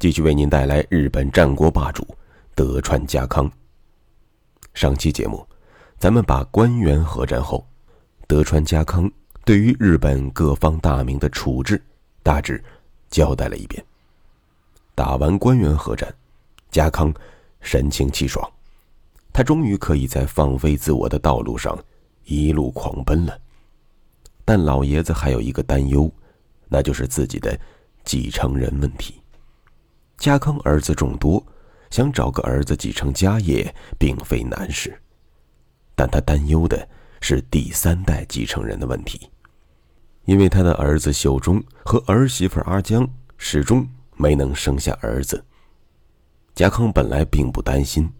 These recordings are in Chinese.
继续为您带来日本战国霸主德川家康。上期节目，咱们把关原合战后，德川家康对于日本各方大名的处置大致交代了一遍。打完关原合战，家康神清气爽，他终于可以在放飞自我的道路上一路狂奔了。但老爷子还有一个担忧，那就是自己的继承人问题。家康儿子众多，想找个儿子继承家业并非难事，但他担忧的是第三代继承人的问题，因为他的儿子秀忠和儿媳妇阿江始终没能生下儿子。家康本来并不担心，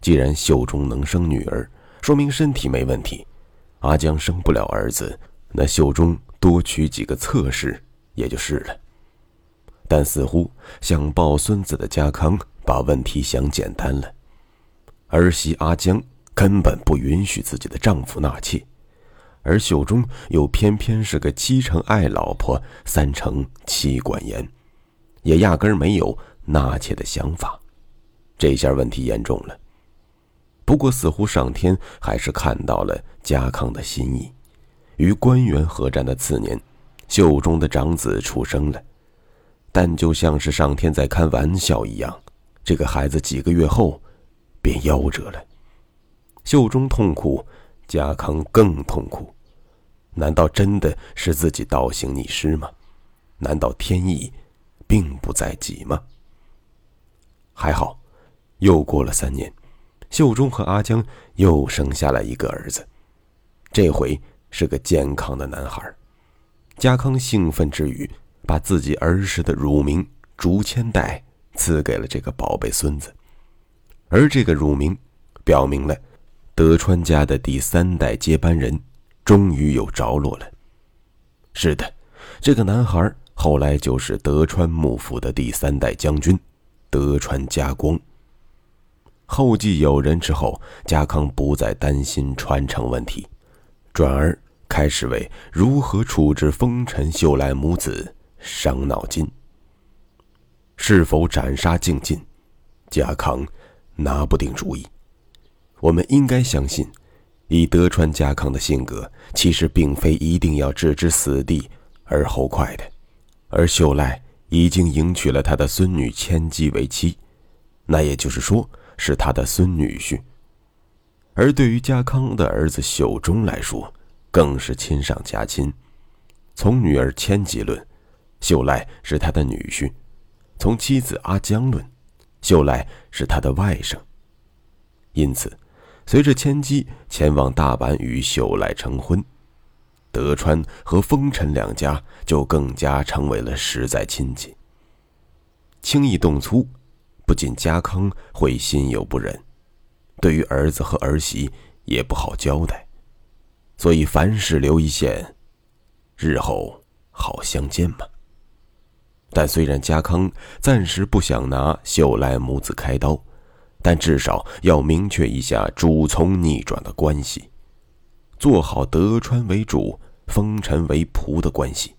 既然秀忠能生女儿，说明身体没问题；阿江生不了儿子。那秀忠多娶几个侧室也就是了，但似乎想抱孙子的家康把问题想简单了。儿媳阿江根本不允许自己的丈夫纳妾，而秀忠又偏偏是个七成爱老婆、三成妻管严，也压根儿没有纳妾的想法。这下问题严重了。不过似乎上天还是看到了家康的心意。与关原合战的次年，秀忠的长子出生了，但就像是上天在开玩笑一样，这个孩子几个月后便夭折了。秀忠痛苦，家康更痛苦。难道真的是自己倒行逆施吗？难道天意并不在己吗？还好，又过了三年，秀忠和阿江又生下了一个儿子，这回。是个健康的男孩，家康兴奋之余，把自己儿时的乳名竹千代赐给了这个宝贝孙子，而这个乳名，表明了德川家的第三代接班人终于有着落了。是的，这个男孩后来就是德川幕府的第三代将军德川家光。后继有人之后，家康不再担心传承问题。转而开始为如何处置丰臣秀赖母子伤脑筋。是否斩杀净尽，家康拿不定主意。我们应该相信，以德川家康的性格，其实并非一定要置之死地而后快的。而秀赖已经迎娶了他的孙女千姬为妻，那也就是说，是他的孙女婿。而对于家康的儿子秀忠来说，更是亲上加亲。从女儿千姬论，秀赖是他的女婿；从妻子阿江论，秀赖是他的外甥。因此，随着千姬前往大阪与秀赖成婚，德川和丰臣两家就更加成为了实在亲戚。轻易动粗，不仅家康会心有不忍。对于儿子和儿媳也不好交代，所以凡事留一线，日后好相见嘛。但虽然家康暂时不想拿秀赖母子开刀，但至少要明确一下主从逆转的关系，做好德川为主、丰臣为仆的关系，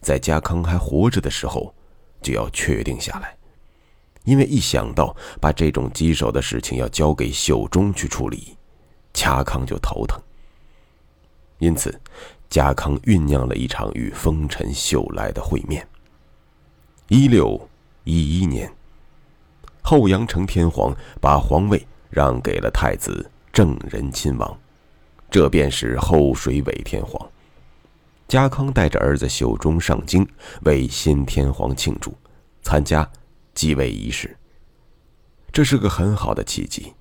在家康还活着的时候就要确定下来。因为一想到把这种棘手的事情要交给秀忠去处理，家康就头疼。因此，家康酝酿了一场与丰臣秀赖的会面。一六一一年，后阳城天皇把皇位让给了太子正仁亲王，这便是后水尾天皇。家康带着儿子秀忠上京为新天皇庆祝，参加。继位仪式，这是个很好的契机。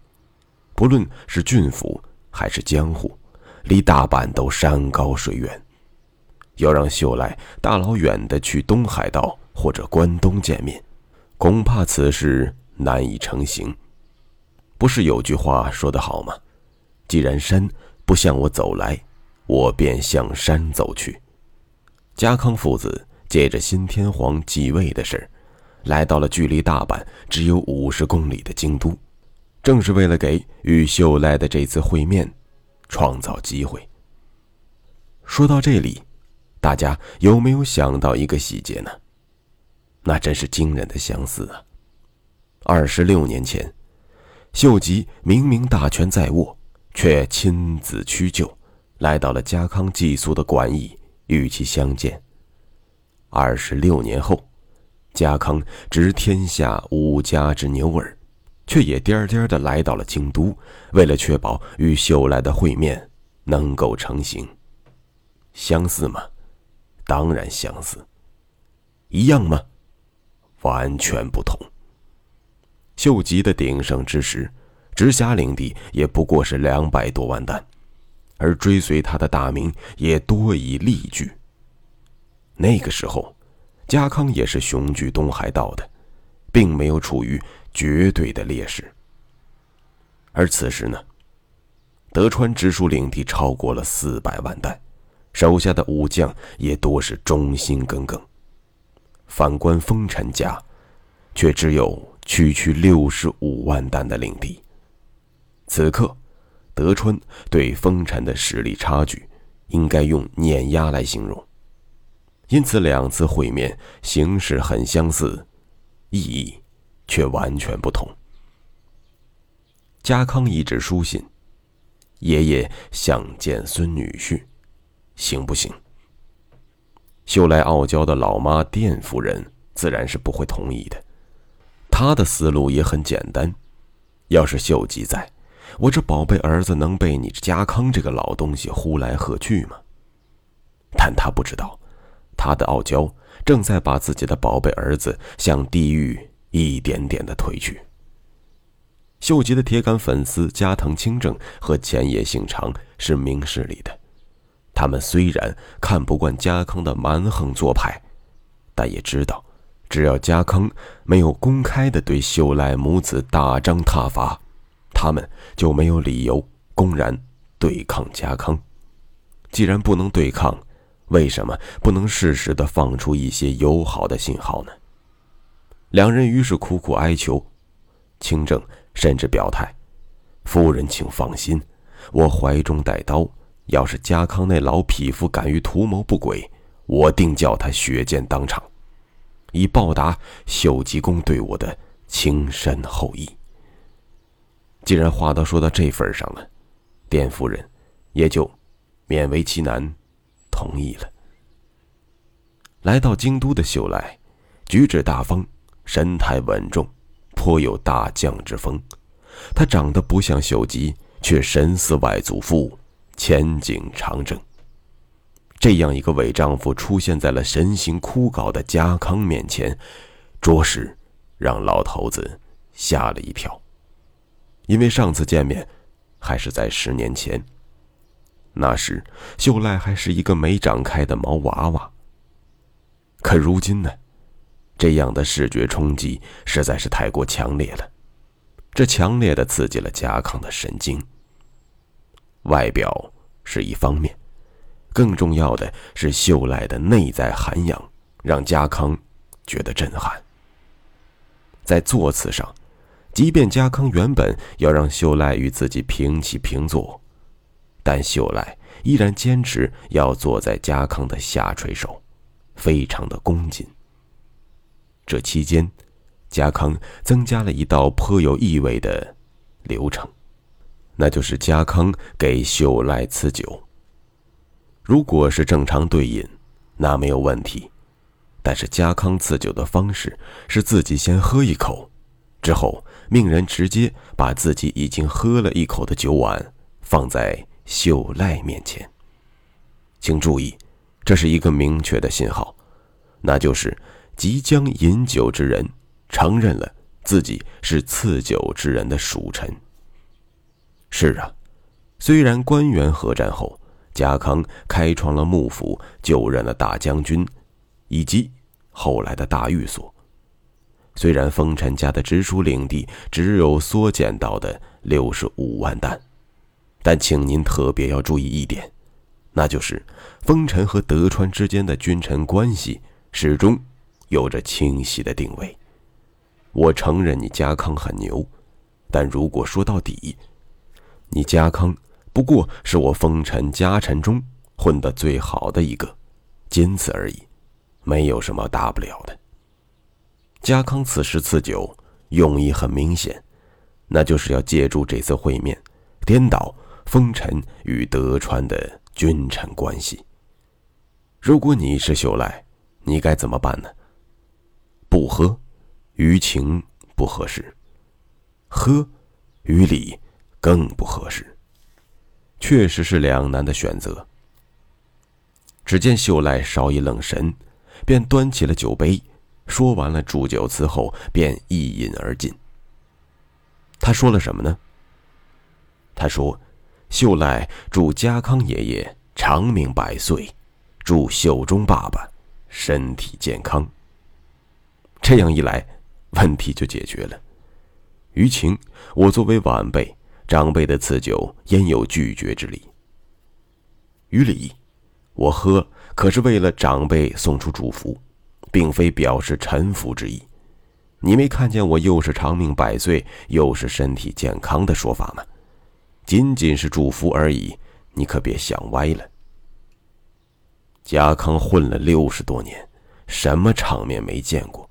不论是郡府还是江户，离大阪都山高水远，要让秀赖大老远的去东海道或者关东见面，恐怕此事难以成行。不是有句话说得好吗？既然山不向我走来，我便向山走去。家康父子借着新天皇继位的事儿，来到了距离大阪只有五十公里的京都，正是为了给与秀赖的这次会面创造机会。说到这里，大家有没有想到一个细节呢？那真是惊人的相似啊！二十六年前，秀吉明明大权在握，却亲自屈就，来到了家康寄宿的馆驿与其相见。二十六年后，家康执天下五家之牛耳，却也颠颠的来到了京都，为了确保与秀赖的会面能够成行。相似吗？当然相似。一样吗？完全不同。秀吉的鼎盛之时，直辖领地也不过是两百多万担，而追随他的大名也多以力据。那个时候，家康也是雄踞东海道的，并没有处于绝对的劣势。而此时呢，德川直属领地超过了四百万担，手下的武将也多是忠心耿耿。反观丰臣家，却只有区区六十五万担的领地。此刻，德川对丰臣的实力差距，应该用碾压来形容。因此，两次会面形式很相似，意义却完全不同。家康一纸书信：“爷爷想见孙女婿，行不行？”秀来傲娇的老妈店夫人自然是不会同意的。她的思路也很简单：要是秀吉在，我这宝贝儿子能被你家康这个老东西呼来喝去吗？但他不知道，他的傲娇正在把自己的宝贝儿子向地狱一点点的推去。秀吉的铁杆粉丝加藤清正和前野幸长是明事理的。他们虽然看不惯家康的蛮横做派，但也知道，只要家康没有公开的对秀赖母子大张挞伐，他们就没有理由公然对抗家康。既然不能对抗，为什么不能适时的放出一些友好的信号呢？两人于是苦苦哀求，清正甚至表态：“夫人，请放心，我怀中带刀。”要是家康那老匹夫敢于图谋不轨，我定叫他血溅当场，以报答秀吉公对我的情深厚谊。既然话都说到这份上了，卞夫人也就勉为其难同意了。来到京都的秀赖，举止大方，神态稳重，颇有大将之风。他长得不像秀吉，却神似外祖父。前景长征。这样一个伪丈夫出现在了神形枯槁的家康面前，着实让老头子吓了一跳。因为上次见面还是在十年前，那时秀赖还是一个没长开的毛娃娃。可如今呢，这样的视觉冲击实在是太过强烈了，这强烈的刺激了家康的神经。外表是一方面，更重要的是秀赖的内在涵养，让家康觉得震撼。在座次上，即便家康原本要让秀赖与自己平起平坐，但秀赖依然坚持要坐在家康的下垂手，非常的恭谨。这期间，家康增加了一道颇有意味的流程。那就是家康给秀赖赐酒。如果是正常对饮，那没有问题。但是家康赐酒的方式是自己先喝一口，之后命人直接把自己已经喝了一口的酒碗放在秀赖面前。请注意，这是一个明确的信号，那就是即将饮酒之人承认了自己是赐酒之人的属臣。是啊，虽然官员合战后，家康开创了幕府，就任了大将军，以及后来的大御所，虽然丰臣家的直属领地只有缩减到的六十五万担，但请您特别要注意一点，那就是丰臣和德川之间的君臣关系始终有着清晰的定位。我承认你家康很牛，但如果说到底，你家康不过是我丰臣家臣中混得最好的一个，仅此而已，没有什么大不了的。家康此时赐酒，用意很明显，那就是要借助这次会面，颠倒丰臣与德川的君臣关系。如果你是秀赖，你该怎么办呢？不喝。于情不合适，喝于理更不合适，确实是两难的选择。只见秀赖稍一愣神，便端起了酒杯，说完了祝酒词后，便一饮而尽。他说了什么呢？他说：“秀赖祝家康爷爷长命百岁，祝秀忠爸爸身体健康。”这样一来。问题就解决了。于情，我作为晚辈、长辈的赐酒，焉有拒绝之理？于理，我喝可是为了长辈送出祝福，并非表示臣服之意。你没看见我又是长命百岁，又是身体健康的说法吗？仅仅是祝福而已，你可别想歪了。家康混了六十多年，什么场面没见过？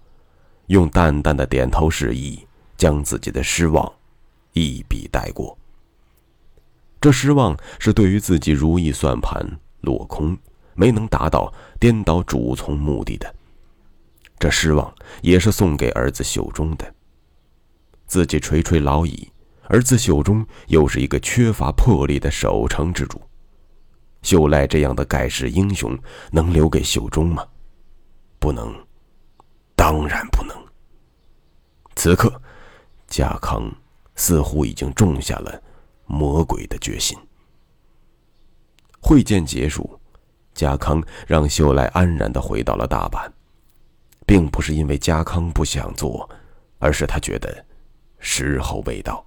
用淡淡的点头示意，将自己的失望一笔带过。这失望是对于自己如意算盘落空，没能达到颠倒主从目的的。这失望也是送给儿子秀忠的。自己垂垂老矣，儿子秀忠又是一个缺乏魄力的守城之主。秀赖这样的盖世英雄，能留给秀忠吗？不能。当然不能。此刻，家康似乎已经种下了魔鬼的决心。会见结束，家康让秀赖安然的回到了大阪，并不是因为家康不想做，而是他觉得时候未到。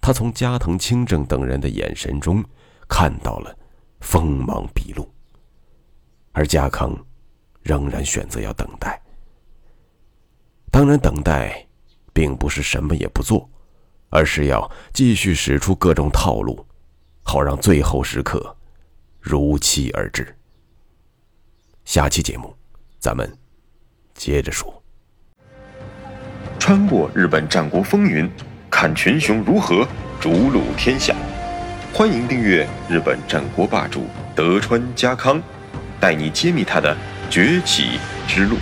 他从加藤清正等人的眼神中看到了锋芒毕露，而家康仍然选择要等待。当然，等待，并不是什么也不做，而是要继续使出各种套路，好让最后时刻如期而至。下期节目，咱们接着说。穿过日本战国风云，看群雄如何逐鹿天下。欢迎订阅日本战国霸主德川家康，带你揭秘他的崛起之路。